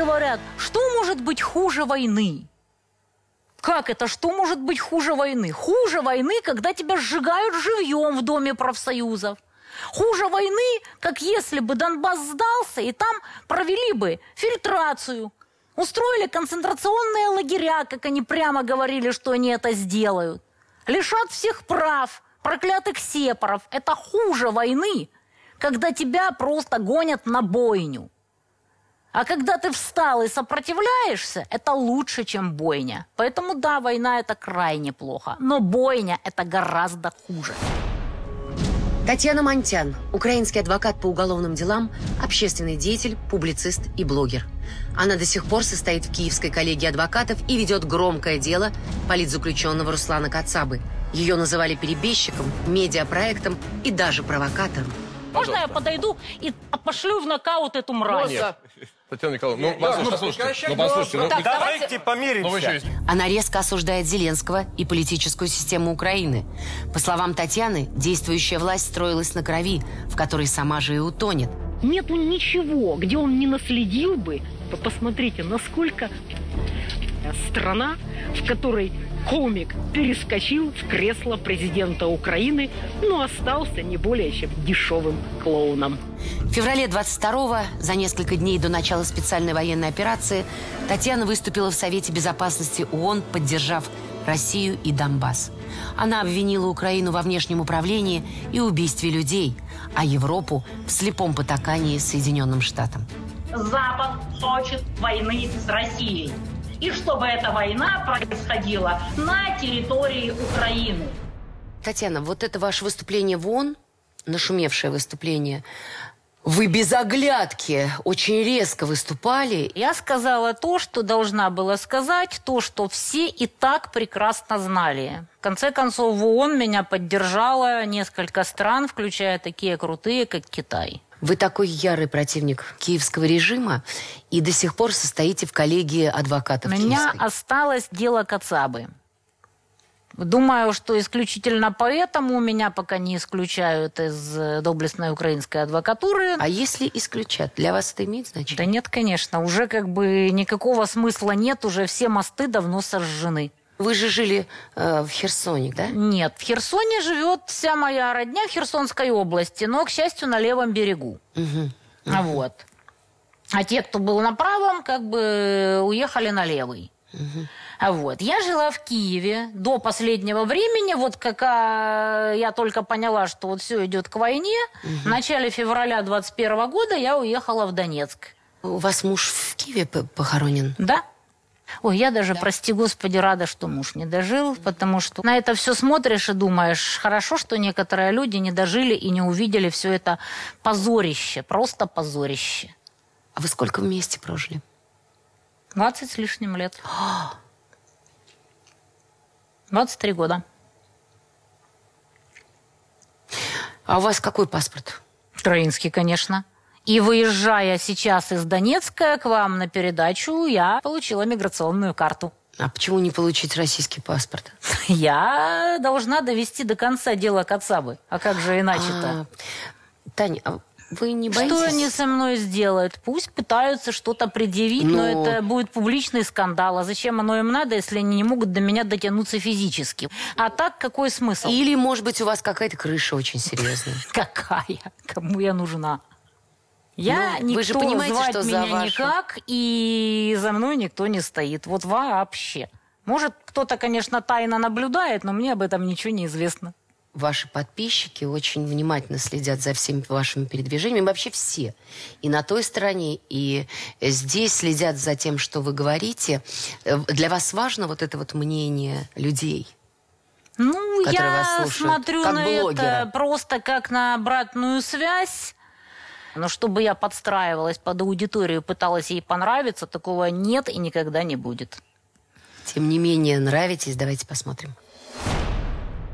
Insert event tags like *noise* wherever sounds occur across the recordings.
говорят, что может быть хуже войны? Как это? Что может быть хуже войны? Хуже войны, когда тебя сжигают живьем в Доме профсоюзов. Хуже войны, как если бы Донбасс сдался, и там провели бы фильтрацию, устроили концентрационные лагеря, как они прямо говорили, что они это сделают. Лишат всех прав, проклятых сепаров. Это хуже войны, когда тебя просто гонят на бойню. А когда ты встал и сопротивляешься, это лучше, чем бойня. Поэтому да, война это крайне плохо. Но бойня это гораздо хуже. Татьяна Монтян, украинский адвокат по уголовным делам, общественный деятель, публицист и блогер. Она до сих пор состоит в Киевской коллегии адвокатов и ведет громкое дело политзаключенного Руслана Кацабы. Ее называли перебежчиком, медиапроектом и даже провокатором. Можно я подойду и пошлю в нокаут эту мразь? Нет. Татьяна Николаевна, ну, послушайте, послушайте, ну, послушайте, ну, Так, давайте помиримся. ну. Она резко осуждает Зеленского и политическую систему Украины. По словам Татьяны, действующая власть строилась на крови, в которой сама же и утонет. Нету ничего, где он не наследил бы. Вы посмотрите, насколько страна, в которой комик перескочил в кресло президента Украины, но остался не более чем дешевым клоуном. В феврале 22-го, за несколько дней до начала специальной военной операции, Татьяна выступила в Совете Безопасности ООН, поддержав Россию и Донбасс. Она обвинила Украину во внешнем управлении и убийстве людей, а Европу в слепом потакании Соединенным Штатам. Запад хочет войны с Россией. И чтобы эта война происходила на территории Украины. Татьяна, вот это ваше выступление в ООН, нашумевшее выступление, вы без оглядки очень резко выступали. Я сказала то, что должна была сказать, то, что все и так прекрасно знали. В конце концов, в ООН меня поддержало несколько стран, включая такие крутые, как Китай. Вы такой ярый противник киевского режима и до сих пор состоите в коллегии У адвокатов меня киевской. осталось дело Кацабы. Думаю, что исключительно поэтому меня пока не исключают из э, доблестной украинской адвокатуры. А если исключат, для вас это имеет Да значение? нет, конечно, уже как бы никакого смысла нет, уже все мосты давно сожжены. Вы же жили э, в Херсоне, да? Нет, в Херсоне живет вся моя родня в Херсонской области, но, к счастью, на левом берегу. А Вот. А те, кто был на правом, как бы уехали на левый. А вот. Я жила в Киеве до последнего времени. Вот как а, я только поняла, что вот все идет к войне, в начале февраля 21 года я уехала в Донецк. У вас муж в Киеве похоронен? Да. Ой, я даже, прости господи, рада, что муж не дожил, потому что на это все смотришь и думаешь, хорошо, что некоторые люди не дожили и не увидели все это позорище, просто позорище. А вы сколько вместе прожили? 20 с лишним лет. *gasps* *gasps* 23 года. А у вас какой паспорт? Украинский, конечно. И выезжая сейчас из Донецка к вам на передачу, я получила миграционную карту. А почему не получить российский паспорт? *laughs* Я должна довести до конца дело Кацабы. А как же иначе-то? А, Таня, а вы не боитесь? Что они со мной сделают? Пусть пытаются что-то предъявить, но... Но- это будет публичный скандал. А зачем оно им надо, если они не могут до меня дотянуться физически? А так какой смысл? Или, может быть, у вас какая-то крыша очень серьезная? *laughs* Какая? Кому я нужна? Я Ну, никто, вы же понимаете, звать что за меня вашу- никак, и за мной никто не стоит. Вот вообще. Может, кто-то, конечно, тайно наблюдает, но мне об этом ничего не известно. Ваши подписчики очень внимательно следят за всеми вашими передвижениями. Вообще все. И на той стороне, и здесь следят за тем, что вы говорите. Э, Для вас важно вот это вот мнение людей? Ну, я смотрю как на блогера. это просто как на обратную связь. Но чтобы я подстраивалась под аудиторию, пыталась ей понравиться, такого нет и никогда не будет. Тем не менее, нравитесь. Давайте посмотрим.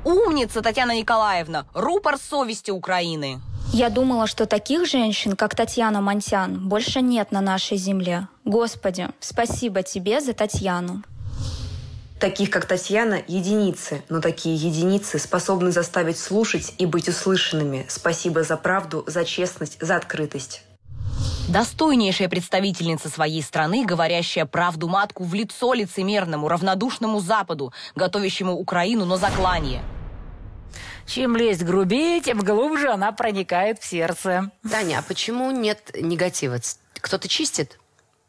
Умница, Татьяна Николаевна. Рупор совести Украины. Я думала, что таких женщин, как Татьяна Монтян, больше нет на нашей земле. Господи, спасибо тебе за Татьяну. Таких, как Татьяна, единицы, но такие единицы способны заставить слушать и быть услышанными. Спасибо за правду, за честность, за открытость. Достойнейшая представительница своей страны, говорящая правду матку в лицо лицемерному, равнодушному Западу, готовящему Украину на заклание. Чем лезть грубее, тем глубже она проникает в сердце. Таня, а почему нет негатива? Кто-то чистит?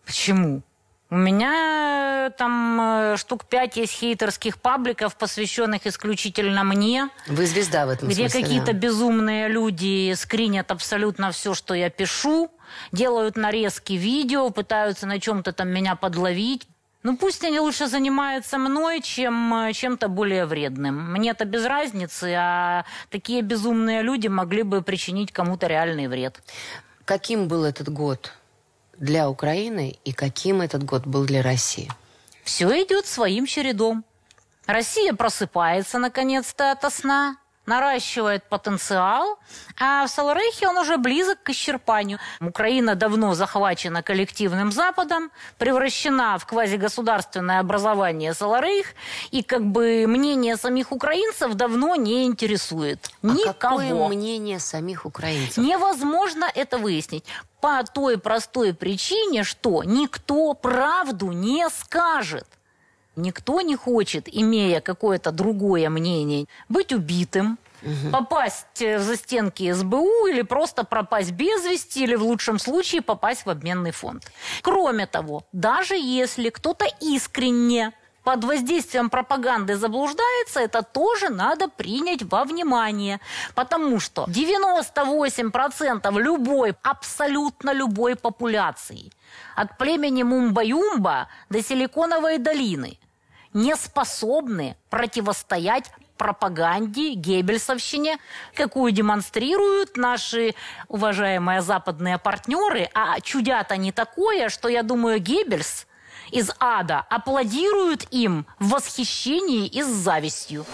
Почему? У меня э, там э, штук пять есть хейтерских пабликов, посвященных исключительно мне. Вы звезда в этом Где смысле, какие-то да. безумные люди скринят абсолютно все, что я пишу, делают нарезки видео, пытаются на чем-то там меня подловить. Ну пусть они лучше занимаются мной, чем э, чем-то более вредным. мне это без разницы, а такие безумные люди могли бы причинить кому-то реальный вред. Каким был этот год? для Украины и каким этот год был для России? Все идет своим чередом. Россия просыпается наконец-то от сна наращивает потенциал, а в Саларейхе он уже близок к исчерпанию. Украина давно захвачена коллективным Западом, превращена в квазигосударственное образование Саларейх, и как бы мнение самих украинцев давно не интересует. А Никого. какое мнение самих украинцев? Невозможно это выяснить. По той простой причине, что никто правду не скажет. Никто не хочет, имея какое-то другое мнение, быть убитым, угу. попасть в застенки СБУ или просто пропасть без вести, или в лучшем случае попасть в обменный фонд. Кроме того, даже если кто-то искренне под воздействием пропаганды заблуждается, это тоже надо принять во внимание. Потому что 98% любой, абсолютно любой популяции, от племени Мумба-Юмба до Силиконовой долины – не способны противостоять пропаганде, геббельсовщине, какую демонстрируют наши уважаемые западные партнеры. А чудят они такое, что, я думаю, Геббельс из ада аплодирует им в восхищении и с завистью.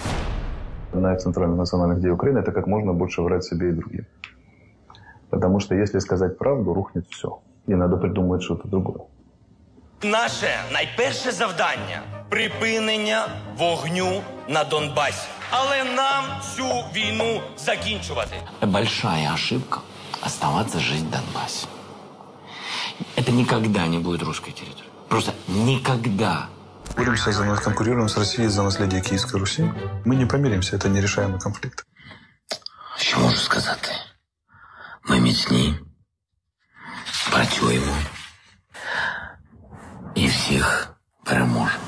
Одна из центральных национальных идей Украины – это как можно больше врать себе и другим. Потому что если сказать правду, рухнет все. И надо придумать что-то другое. Наше найперше завдання припинення вогню на Донбасі. Але нам цю війну закінчувати. Большая ошибка оставаться жить в Донбассе. Это никогда не будет русской территорией. Просто никогда. Боремся за нас, конкурируем с Россией за наследие Киевской Руси. Мы не помиримся, это нерешаемый конфликт. Що можу сказати? Ми міцні, працюємо и всех переможем.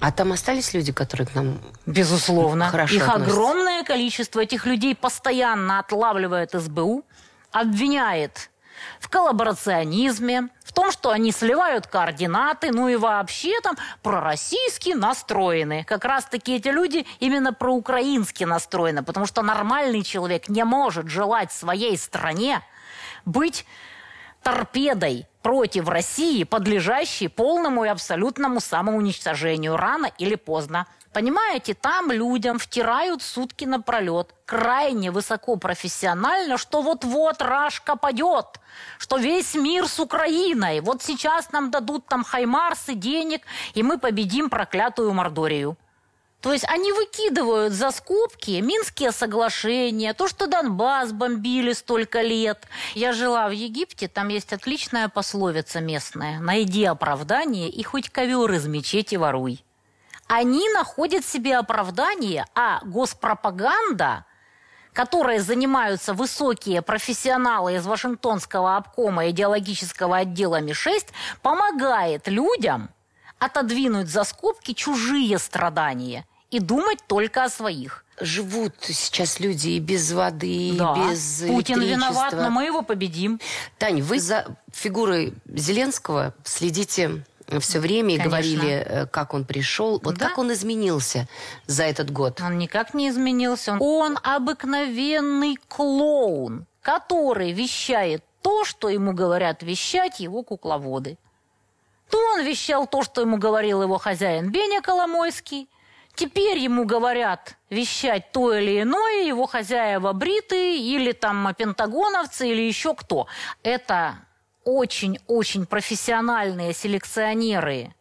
А там остались люди, которые к нам Безусловно. хорошо Их относятся? огромное количество. Этих людей постоянно отлавливает СБУ, обвиняет в коллаборационизме, в том, что они сливают координаты, ну и вообще там пророссийски настроены. Как раз-таки эти люди именно проукраински настроены, потому что нормальный человек не может желать своей стране быть торпедой против России, подлежащей полному и абсолютному самоуничтожению рано или поздно. Понимаете, там людям втирают сутки напролет, крайне высокопрофессионально, что вот-вот Рашка падет, что весь мир с Украиной. Вот сейчас нам дадут там хаймарсы, денег, и мы победим проклятую Мордорию. То есть они выкидывают за скобки Минские соглашения, то, что Донбасс бомбили столько лет. Я жила в Египте, там есть отличная пословица местная. Найди оправдание и хоть ковер из мечети воруй. Они находят себе оправдание, а госпропаганда которой занимаются высокие профессионалы из Вашингтонского обкома идеологического отдела МИ-6, помогает людям отодвинуть за скобки чужие страдания и думать только о своих. Живут сейчас люди и без воды, да. и без Путин виноват, но мы его победим. Тань, вы за фигурой Зеленского следите все время и говорили, э, как он пришел. Вот Да. как он изменился за этот год? Он никак не изменился. Он обыкновенный клоун, который вещает то, что ему говорят вещать его кукловоды. То он вещал то, что ему говорил его хозяин Беня Коломойский. Теперь ему говорят вещать то или иное, его хозяева бриты или там пентагоновцы или еще кто. Это очень-очень профессиональные селекционеры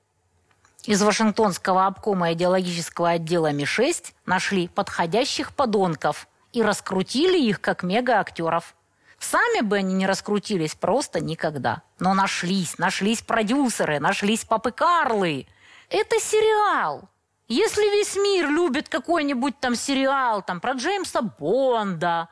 из Вашингтонского обкома идеологического отдела Ми-6 нашли подходящих подонков и раскрутили их как мега-актеров. Сами бы они не раскрутились просто никогда. Но нашлись, нашлись продюсеры, нашлись папы Карлы. Это сериал. Если весь мир любит какой-нибудь там сериал там про Джеймса Бонда,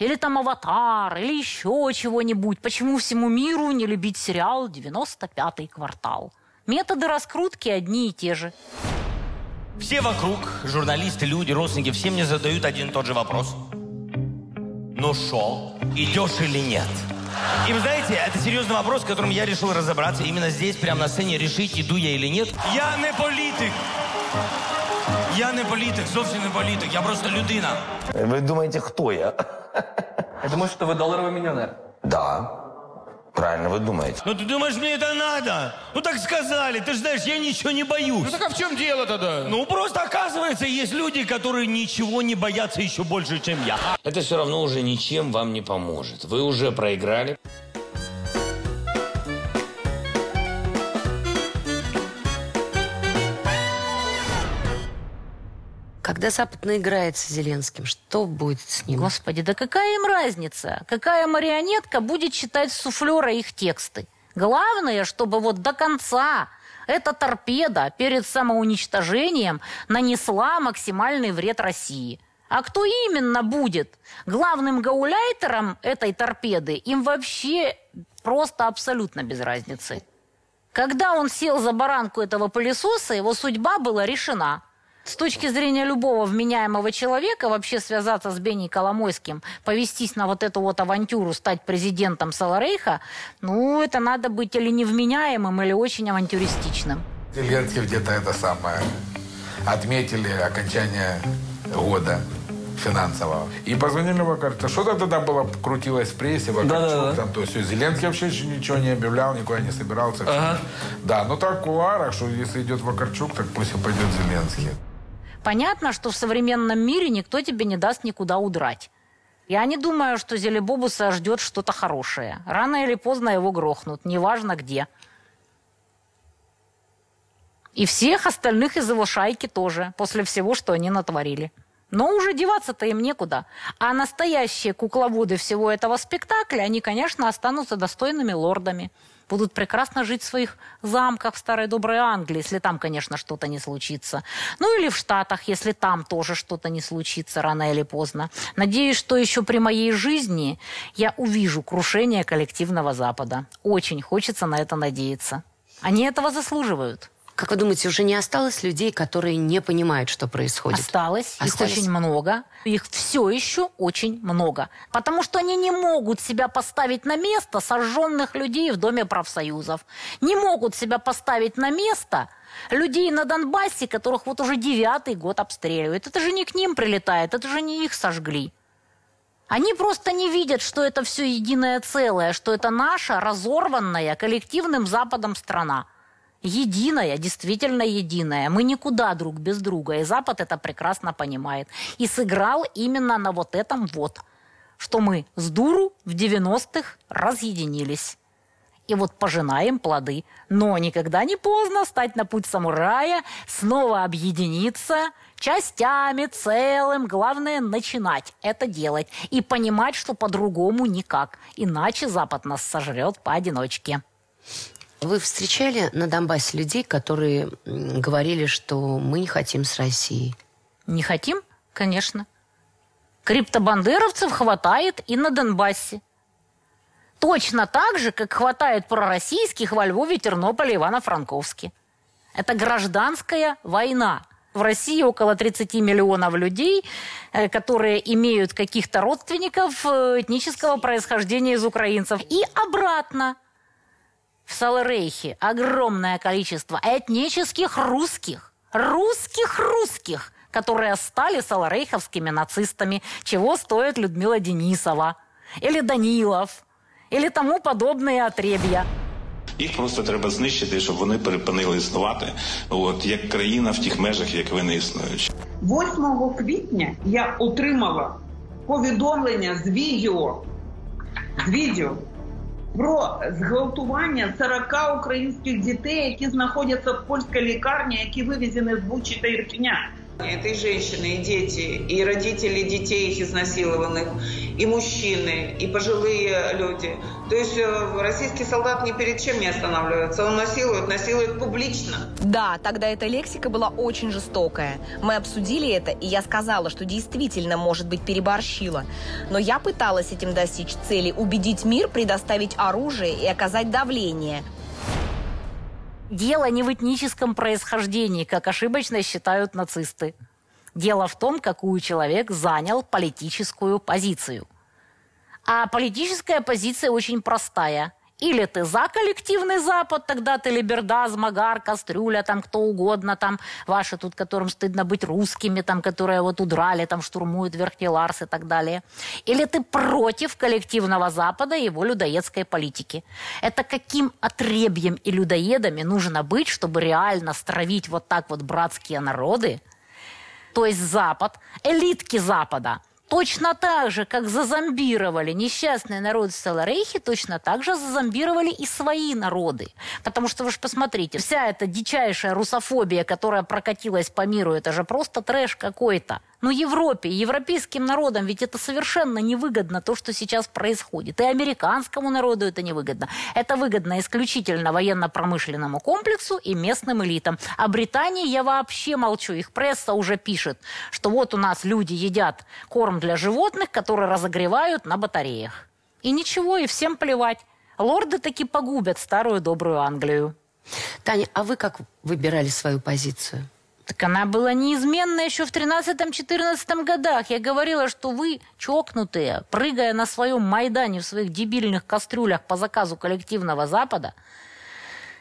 или там «Аватар», или еще чего-нибудь, почему всему миру не любить сериал «95-й квартал»? Методы раскрутки одни и те же. Все вокруг, журналисты, люди, родственники, все мне задают один и тот же вопрос Ну шо, идешь или нет? И вы знаете, это серьезный вопрос, которым я решил разобраться именно здесь, прямо на сцене, решить, иду я или нет. Я не политик. Я не політик, зовсім не політик, я просто людина. Вы думаете, кто я? Я думаю, что вы долларовый миллионер. Да. Правильно вы думаете. Ну ты думаешь, мне это надо? Ну так сказали, ты же знаешь, я ничего не боюсь. Ну так а в чем дело тогда? Ну просто оказывается, есть люди, которые ничего не боятся еще больше, чем я. Это все равно уже ничем вам не поможет. Вы уже проиграли. Когда Запад наиграется Зеленским, что будет с ним? Господи, да какая им разница? Какая марионетка будет читать суфлера их тексты? Главное, чтобы вот до конца эта торпеда перед самоуничтожением нанесла максимальный вред России. А кто именно будет главным гауляйтером этой торпеды, им вообще просто абсолютно без разницы. Когда он сел за баранку этого пылесоса, его судьба была решена – с точки зрения любого вменяемого человека вообще связаться с Бенни Коломойским, повестись на вот эту вот авантюру, стать президентом Саларейха, ну, это надо быть или невменяемым, или очень авантюристичным. Зеленский где-то это самое отметили окончание года финансового. И позвонили Вакарчуку. Что-то тогда было, крутилось в прессе, Вакарчук, да, да, да. там, то есть Зеленский вообще еще ничего не объявлял, никуда не собирался. Ага. Да, но так в кулуарах, что если идет Вакарчук, так пусть и пойдет Зеленский. Понятно, что в современном мире никто тебе не даст никуда удрать. Я не думаю, что Зелебобуса ждет что-то хорошее. Рано или поздно его грохнут, неважно где. И всех остальных из его шайки тоже, после всего, что они натворили. Но уже деваться-то им некуда. А настоящие кукловоды всего этого спектакля, они, конечно, останутся достойными лордами будут прекрасно жить в своих замках в старой доброй Англии, если там, конечно, что-то не случится. Ну или в Штатах, если там тоже что-то не случится рано или поздно. Надеюсь, что еще при моей жизни я увижу крушение коллективного Запада. Очень хочется на это надеяться. Они этого заслуживают. Как вы думаете, уже не осталось людей, которые не понимают, что происходит? Осталось. осталось. Их очень много. Их все еще очень много. Потому что они не могут себя поставить на место сожженных людей в Доме профсоюзов. Не могут себя поставить на место людей на Донбассе, которых вот уже девятый год обстреливают. Это же не к ним прилетает, это же не их сожгли. Они просто не видят, что это все единое целое, что это наша разорванная коллективным Западом страна единая, действительно единая. Мы никуда друг без друга, и Запад это прекрасно понимает. И сыграл именно на вот этом вот, что мы с дуру в 90-х разъединились. И вот пожинаем плоды. Но никогда не поздно стать на путь самурая, снова объединиться частями, целым. Главное начинать это делать и понимать, что по-другому никак. Иначе Запад нас сожрет поодиночке. Вы встречали на Донбассе людей, которые говорили, что мы не хотим с Россией? Не хотим? Конечно. Криптобандеровцев хватает и на Донбассе. Точно так же, как хватает пророссийских во Львове, Тернополе, Ивано-Франковске. Это гражданская война. В России около 30 миллионов людей, э, которые имеют каких-то родственников э, этнического происхождения из украинцев. И обратно – в Саларейхе огромное количество этнических русских, русских-русских, которые стали саларейховскими нацистами, чего стоит Людмила Денисова, или Данилов, или тому подобные отребья. Їх просто треба знищити, щоб вони перепинили існувати, от як країна в тих межах, як вони існують. 8 квітня я отримала повідомлення з відео, з відео про зґвалтування 40 українських дітей, які знаходяться в польській лікарні, які вивезені з Бучі та Ірпіня. Это и женщины, и дети, и родители детей их изнасилованных, и мужчины, и пожилые люди. То есть э, российский солдат ни перед чем не останавливается. Он насилует, насилует публично. Да, тогда эта лексика была очень жестокая. Мы обсудили это, и я сказала, что действительно, может быть, переборщила. Но я пыталась этим достичь цели – убедить мир предоставить оружие и оказать давление – Дело не в этническом происхождении, как ошибочно считают нацисты. Дело в том, какую человек занял политическую позицию. А политическая позиция очень простая. Или ты за коллективный Запад, тогда ты Либердаз, Магар, Кастрюля, там кто угодно, там ваши тут, которым стыдно быть русскими, там, которые вот удрали, там штурмуют Верхний Ларс и так далее. Или ты против коллективного Запада и его людоедской политики. Это каким отребьем и людоедами нужно быть, чтобы реально стравить вот так вот братские народы, то есть Запад, элитки Запада – Точно так же, как зазомбировали несчастные народы в Саларейхе, точно так же зазомбировали и свои народы. Потому что вы же посмотрите, вся эта дичайшая русофобия, которая прокатилась по миру, это же просто трэш какой-то. Но ну, Европе, европейским народам ведь это совершенно невыгодно, то, что сейчас происходит. И американскому народу это невыгодно. Это выгодно исключительно военно-промышленному комплексу и местным элитам. А Британии я вообще молчу. Их пресса уже пишет, что вот у нас люди едят корм для животных, которые разогревают на батареях. И ничего, и всем плевать. Лорды таки погубят старую добрую Англию. Таня, а вы как выбирали свою позицию? Так она была неизменна еще в 13-14 годах. Я говорила, что вы чокнутые, прыгая на своем Майдане в своих дебильных кастрюлях по заказу коллективного Запада,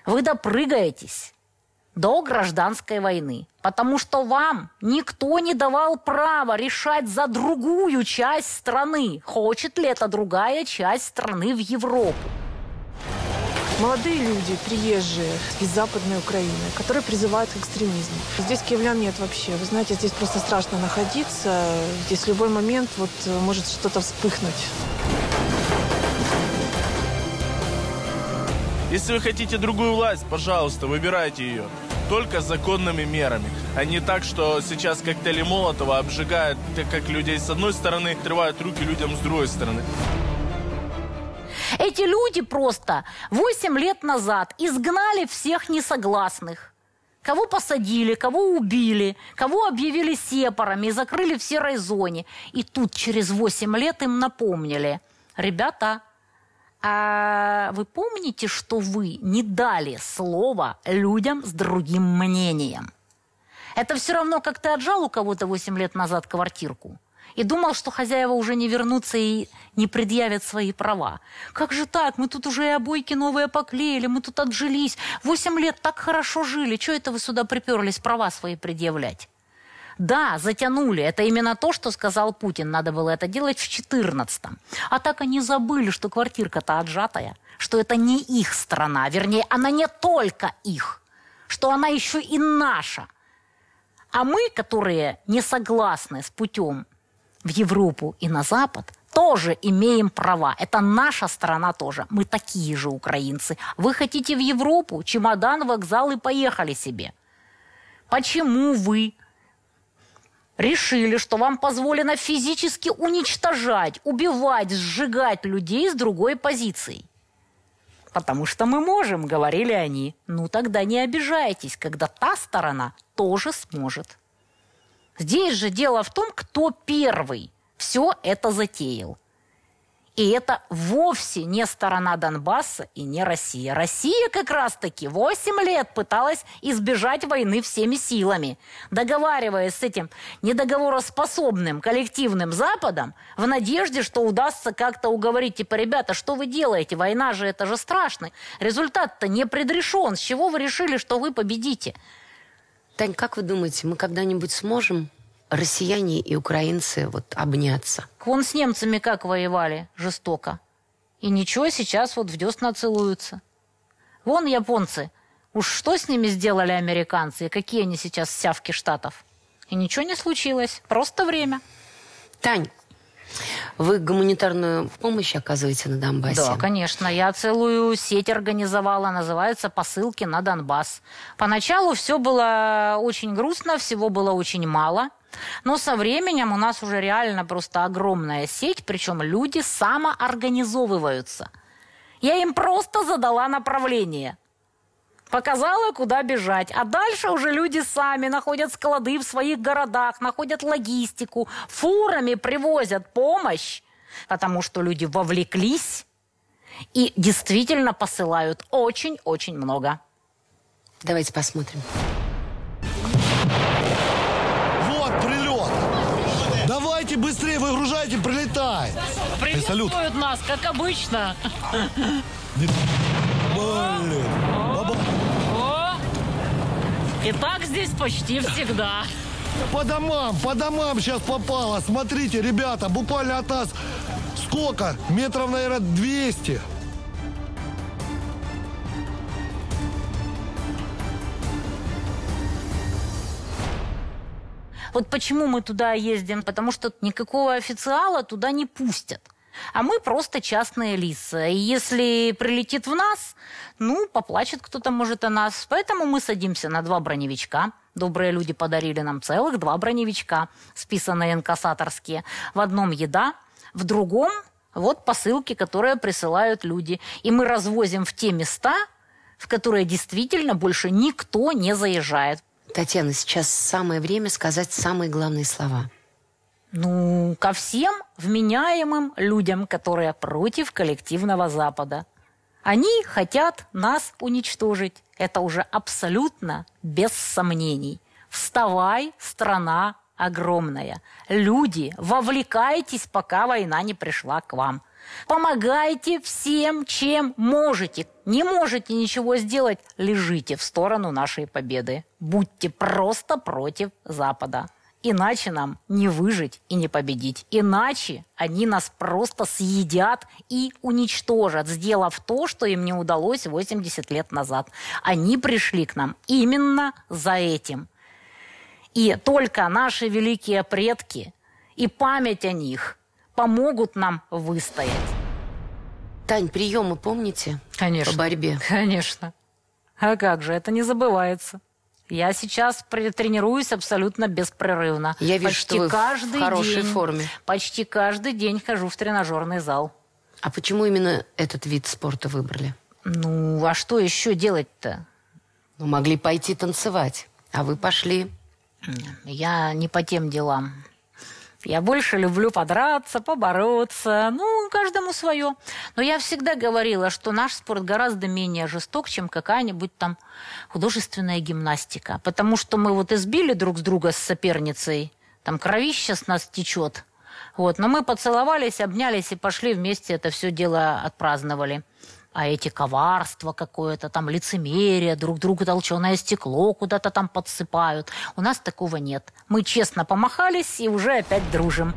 вы допрыгаетесь до гражданской войны. Потому что вам никто не давал права решать за другую часть страны, хочет ли эта другая часть страны в Европу. Молодые люди, приезжие из Западной Украины, которые призывают к экстремизму. Здесь киевлян нет вообще. Вы знаете, здесь просто страшно находиться. Здесь в любой момент вот может что-то вспыхнуть. Если вы хотите другую власть, пожалуйста, выбирайте ее. Только законными мерами, а не так, что сейчас коктейли Молотова обжигают как людей с одной стороны, отрывают руки людям с другой стороны. Эти люди просто 8 лет назад изгнали всех несогласных. Кого посадили, кого убили, кого объявили сепарами и закрыли в серой зоне. И тут через 8 лет им напомнили. Ребята, а вы помните, что вы не дали слова людям с другим мнением? Это все равно, как ты отжал у кого-то 8 лет назад квартирку – и думал, что хозяева уже не вернутся и не предъявят свои права. Как же так? Мы тут уже и обойки новые поклеили, мы тут отжились. Восемь лет так хорошо жили. Чего это вы сюда приперлись права свои предъявлять? Да, затянули. Это именно то, что сказал Путин. Надо было это делать в 14-м. А так они забыли, что квартирка-то отжатая, что это не их страна. Вернее, она не только их, что она еще и наша. А мы, которые не согласны с путем в Европу и на Запад, тоже имеем права. Это наша страна тоже. Мы такие же украинцы. Вы хотите в Европу? Чемодан, вокзал и поехали себе. Почему вы решили, что вам позволено физически уничтожать, убивать, сжигать людей с другой позицией? Потому что мы можем, говорили они. Ну тогда не обижайтесь, когда та сторона тоже сможет. Здесь же дело в том, кто первый все это затеял. И это вовсе не сторона Донбасса и не Россия. Россия как раз-таки 8 лет пыталась избежать войны всеми силами, договариваясь с этим недоговороспособным коллективным Западом в надежде, что удастся как-то уговорить, типа, ребята, что вы делаете? Война же, это же страшно. Результат-то не предрешен. С чего вы решили, что вы победите? Тань, как вы думаете, мы когда-нибудь сможем, россияне и украинцы, вот обняться? Вон с немцами как воевали жестоко. И ничего, сейчас вот в десна целуются. Вон японцы. Уж что с ними сделали американцы, и какие они сейчас сявки штатов. И ничего не случилось. Просто время. Тань, Вы гуманитарную помощь оказываете на Донбассе? Да, конечно. Я целую сеть организовала, называется «Посылки на Донбасс». Поначалу все было очень грустно, всего было очень мало. Но со временем у нас уже реально просто огромная сеть, причем люди самоорганизовываются. Я им просто задала направление – Показала, куда бежать. А дальше уже люди сами находят склады в своих городах, находят логистику, фурами привозят помощь, потому что люди вовлеклись и действительно посылают очень-очень много. Давайте посмотрим. Вот прилет. Давайте быстрее выгружайте, прилетай. Приветствуют Салют. нас, как обычно. Блин. И так здесь почти всегда. По домам, по домам сейчас попало. Смотрите, ребята, буквально от нас сколько? Метров, наверное, 200. Вот почему мы туда ездим? Потому что никакого официала туда не пустят. А мы просто частные лица. И если прилетит в нас, ну, поплачет кто-то, может, о нас. Поэтому мы садимся на два броневичка. Добрые люди подарили нам целых два броневичка, списанные инкассаторские. В одном еда, в другом вот посылки, которые присылают люди. И мы развозим в те места, в которые действительно больше никто не заезжает. Татьяна, сейчас самое время сказать самые главные слова. Ну, ко всем вменяемым людям, которые против коллективного Запада. Они хотят нас уничтожить. Это уже абсолютно без сомнений. Вставай, страна огромная. Люди, вовлекайтесь, пока война не пришла к вам. Помогайте всем, чем можете. Не можете ничего сделать, лежите в сторону нашей победы. Будьте просто против Запада. Иначе нам не выжить и не победить. Иначе они нас просто съедят и уничтожат, сделав то, что им не удалось 80 лет назад. Они пришли к нам именно за этим. И только наши великие предки и память о них помогут нам выстоять. Тань, приемы помните? Конечно. По борьбе? Конечно. А как же, это не забывается. Я сейчас тренируюсь абсолютно беспрерывно. Я вижу, почти что вы каждый в хорошей день, форме. Почти каждый день хожу в тренажерный зал. А почему именно этот вид спорта выбрали? Ну, а что еще делать-то? Ну, могли пойти танцевать, а вы пошли. Я не по тем делам. Я больше люблю подраться, побороться. Ну, каждому свое. Но я всегда говорила, что наш спорт гораздо менее жесток, чем какая-нибудь там художественная гимнастика. Потому что мы вот избили друг с друга с соперницей. Там кровище с нас течет. Вот. Но мы поцеловались, обнялись и пошли вместе это все дело отпраздновали а эти коварства какое-то, там лицемерие, друг другу толченое стекло куда-то там подсыпают. У нас такого нет. Мы честно помахались и уже опять дружим.